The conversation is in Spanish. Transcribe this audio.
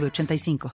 906985.